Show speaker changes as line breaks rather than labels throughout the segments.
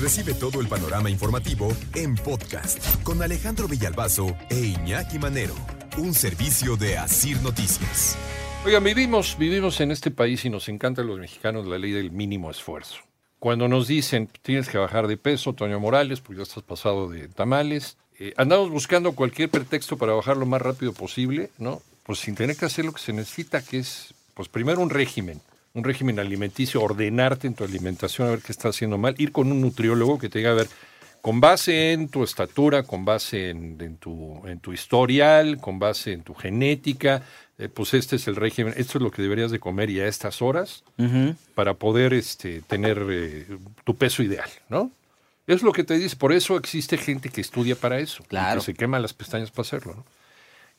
Recibe todo el panorama informativo en podcast con Alejandro Villalbazo e Iñaki Manero, un servicio de Asir Noticias.
Oigan, vivimos, vivimos en este país y nos encanta a los mexicanos la ley del mínimo esfuerzo. Cuando nos dicen tienes que bajar de peso, Toño Morales, porque ya estás pasado de tamales, eh, andamos buscando cualquier pretexto para bajar lo más rápido posible, ¿no? Pues sin tener que hacer lo que se necesita, que es, pues primero un régimen un régimen alimenticio, ordenarte en tu alimentación, a ver qué estás haciendo mal, ir con un nutriólogo que te diga, a ver, con base en tu estatura, con base en, tu, en tu historial, con base en tu genética, eh, pues este es el régimen, esto es lo que deberías de comer y a estas horas para poder este, tener eh, tu peso ideal, ¿no? Es lo que te dice, por eso existe gente que estudia para eso,
claro.
que se quema las pestañas para hacerlo, ¿no?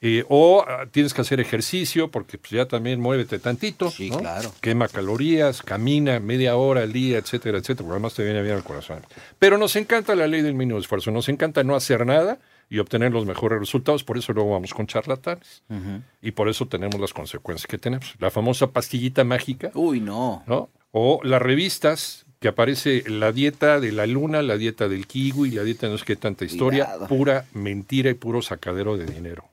Eh, o ah, tienes que hacer ejercicio porque pues, ya también muévete tantito.
Sí, claro.
Quema calorías, camina media hora al día, etcétera, etcétera, porque además te viene bien al corazón. Pero nos encanta la ley del mínimo esfuerzo, nos encanta no hacer nada y obtener los mejores resultados, por eso luego vamos con charlatanes. Y por eso tenemos las consecuencias que tenemos. La famosa pastillita mágica.
Uy, no.
¿no? O las revistas que aparece la dieta de la luna, la dieta del kiwi, la dieta no sé qué tanta historia, pura mentira y puro sacadero de dinero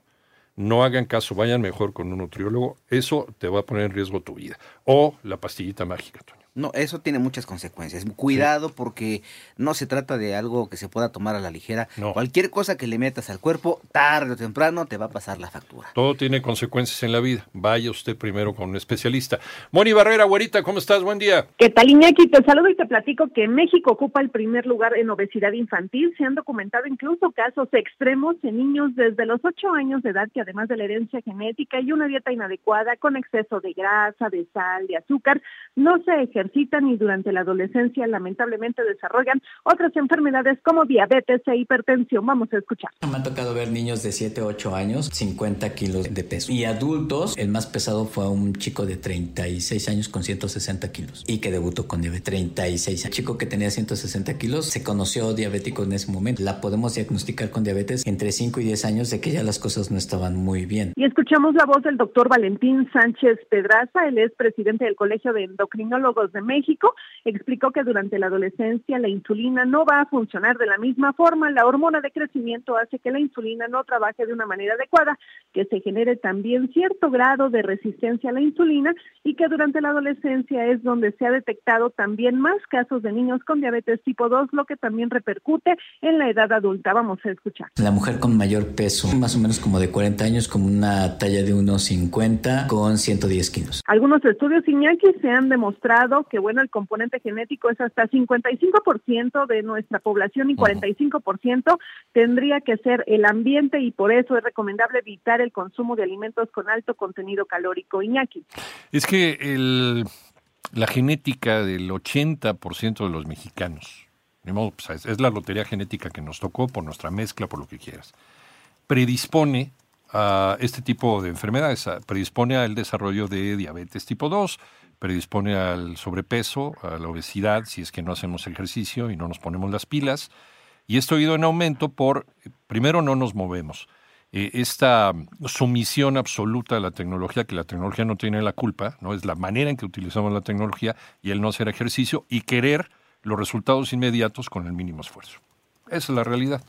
no hagan caso, vayan mejor con un nutriólogo, eso te va a poner en riesgo tu vida. O la pastillita mágica.
No, eso tiene muchas consecuencias. Cuidado porque no se trata de algo que se pueda tomar a la ligera. Cualquier cosa que le metas al cuerpo, tarde o temprano, te va a pasar la factura.
Todo tiene consecuencias en la vida. Vaya usted primero con un especialista. Moni Barrera, güerita, ¿cómo estás? Buen día.
¿Qué tal, Iñaki? Te saludo y te platico que México ocupa el primer lugar en obesidad infantil. Se han documentado incluso casos extremos en niños desde los 8 años de edad que además de la herencia genética y una dieta inadecuada con exceso de grasa, de sal, de azúcar, no se ejercen y durante la adolescencia lamentablemente desarrollan otras enfermedades como diabetes e hipertensión. Vamos a escuchar.
Me ha tocado ver niños de 7, 8 años, 50 kilos de peso. Y adultos, el más pesado fue un chico de 36 años con 160 kilos y que debutó con diabetes. 36 El chico que tenía 160 kilos se conoció diabético en ese momento. La podemos diagnosticar con diabetes entre 5 y 10 años de que ya las cosas no estaban muy bien.
Y escuchamos la voz del doctor Valentín Sánchez Pedraza. Él es presidente del Colegio de Endocrinólogos de México, explicó que durante la adolescencia la insulina no va a funcionar de la misma forma. La hormona de crecimiento hace que la insulina no trabaje de una manera adecuada, que se genere también cierto grado de resistencia a la insulina y que durante la adolescencia es donde se ha detectado también más casos de niños con diabetes tipo 2, lo que también repercute en la edad adulta. Vamos a escuchar.
La mujer con mayor peso, más o menos como de 40 años, como una talla de unos 50 con 110 kilos.
Algunos estudios Iñaki se han demostrado que bueno, el componente genético es hasta 55% de nuestra población y 45% tendría que ser el ambiente y por eso es recomendable evitar el consumo de alimentos con alto contenido calórico. Iñaki.
Es que el, la genética del 80% de los mexicanos, pues, es la lotería genética que nos tocó por nuestra mezcla, por lo que quieras, predispone a este tipo de enfermedades, predispone al desarrollo de diabetes tipo 2, predispone al sobrepeso, a la obesidad, si es que no hacemos ejercicio y no nos ponemos las pilas. Y esto ha ido en aumento por, primero, no nos movemos. Eh, esta sumisión absoluta a la tecnología, que la tecnología no tiene la culpa, no es la manera en que utilizamos la tecnología y el no hacer ejercicio y querer los resultados inmediatos con el mínimo esfuerzo. Esa es la realidad.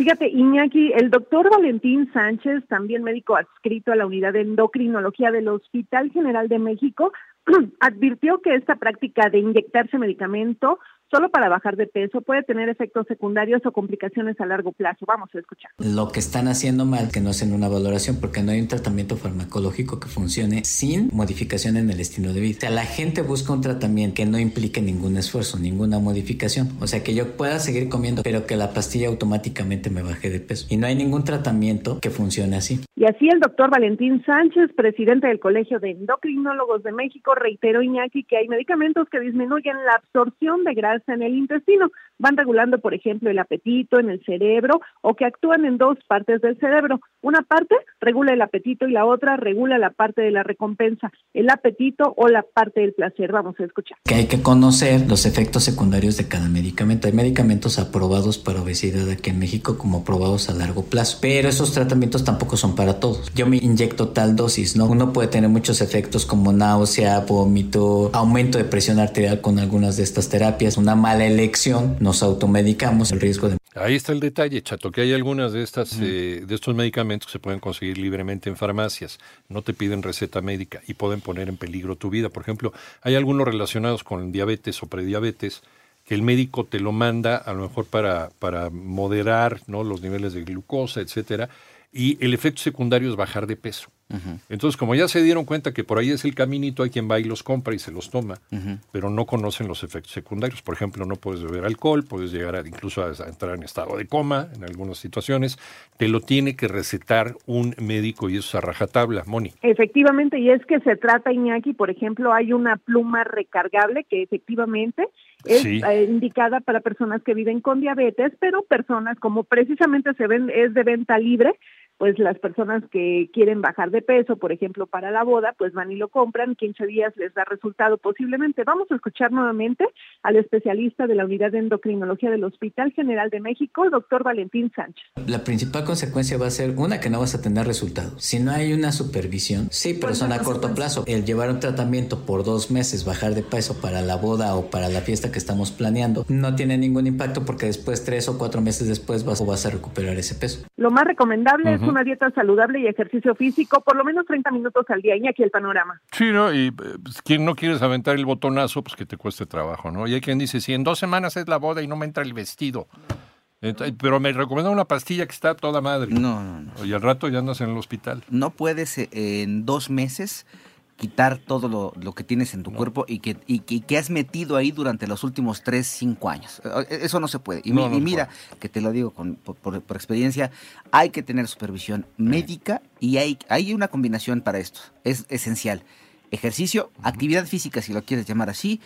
Fíjate, Iñaki, el doctor Valentín Sánchez, también médico adscrito a la unidad de endocrinología del Hospital General de México, advirtió que esta práctica de inyectarse medicamento solo para bajar de peso, puede tener efectos secundarios o complicaciones a largo plazo. Vamos a escuchar.
Lo que están haciendo mal, que no hacen una valoración, porque no hay un tratamiento farmacológico que funcione sin modificación en el estilo de vida. O sea, la gente busca un tratamiento que no implique ningún esfuerzo, ninguna modificación. O sea, que yo pueda seguir comiendo, pero que la pastilla automáticamente me baje de peso. Y no hay ningún tratamiento que funcione así.
Y así el doctor Valentín Sánchez, presidente del Colegio de Endocrinólogos de México, reiteró Iñaki que hay medicamentos que disminuyen la absorción de grasa en el intestino, van regulando, por ejemplo, el apetito en el cerebro o que actúan en dos partes del cerebro. Una parte regula el apetito y la otra regula la parte de la recompensa, el apetito o la parte del placer. Vamos a escuchar.
Que hay que conocer los efectos secundarios de cada medicamento. Hay medicamentos aprobados para obesidad aquí en México como aprobados a largo plazo, pero esos tratamientos tampoco son para todos. Yo me inyecto tal dosis, ¿no? Uno puede tener muchos efectos como náusea, vómito, aumento de presión arterial con algunas de estas terapias, una mala elección, nos automedicamos, el riesgo de
Ahí está el detalle, Chato, que hay algunas de estas eh, de estos medicamentos que se pueden conseguir libremente en farmacias, no te piden receta médica y pueden poner en peligro tu vida. Por ejemplo, hay algunos relacionados con diabetes o prediabetes que el médico te lo manda a lo mejor para, para moderar ¿no? los niveles de glucosa, etcétera, y el efecto secundario es bajar de peso. Entonces, como ya se dieron cuenta que por ahí es el caminito, hay quien va y los compra y se los toma, pero no conocen los efectos secundarios. Por ejemplo, no puedes beber alcohol, puedes llegar a, incluso a, entrar en estado de coma en algunas situaciones. Te lo tiene que recetar un médico y eso es a rajatabla, Moni.
Efectivamente, y es que se trata, Iñaki, por ejemplo, hay una pluma recargable que efectivamente es eh, indicada para personas que viven con diabetes, pero personas como precisamente se ven es de venta libre, pues las personas que quieren bajar de peso, por ejemplo, para la boda, pues van y lo compran, 15 días les da resultado posiblemente. Vamos a escuchar nuevamente al especialista de la unidad de endocrinología del Hospital General de México, el doctor Valentín Sánchez.
La principal consecuencia va a ser una que no vas a tener resultados. Si no hay una supervisión, sí, pero son a corto plazo. El llevar un tratamiento por dos meses, bajar de peso para la boda o para la fiesta que estamos planeando, no tiene ningún impacto porque después, tres o cuatro meses después, vas, vas a recuperar ese peso.
Lo más recomendable es una dieta saludable y ejercicio físico, por lo menos 30 minutos al día. Y aquí el panorama.
Sí, ¿no? Y pues, quien no quieres aventar el botonazo, pues que te cueste trabajo, ¿no? Y hay quien dice, si en dos semanas es la boda y no me entra el vestido. Pero me recomienda una pastilla que está toda madre.
No, no, no.
Y al rato ya andas en el hospital.
No puedes eh, en dos meses quitar todo lo, lo, que tienes en tu cuerpo y que, y, que has metido ahí durante los últimos 3, 5 años. Eh, eso no se puede. Y, mira, que te lo digo con, por, experiencia, hay que tener supervisión médica y hay, hay una combinación para esto. Es esencial. Ejercicio, actividad física, si lo quieres llamar así,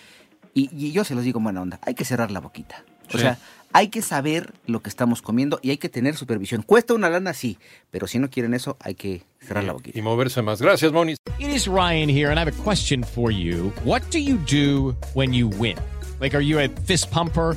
y, y, yo se los digo en buena onda, hay que cerrar la boquita. O sea, hay que saber lo que estamos comiendo y hay que tener supervisión. Cuesta una lana, sí, pero si no quieren eso, hay que cerrar la boquita.
Y moverse más. Gracias, Moni.
It is Ryan here, and I have a question for you. What do you do when you win? Like, are you a fist pumper?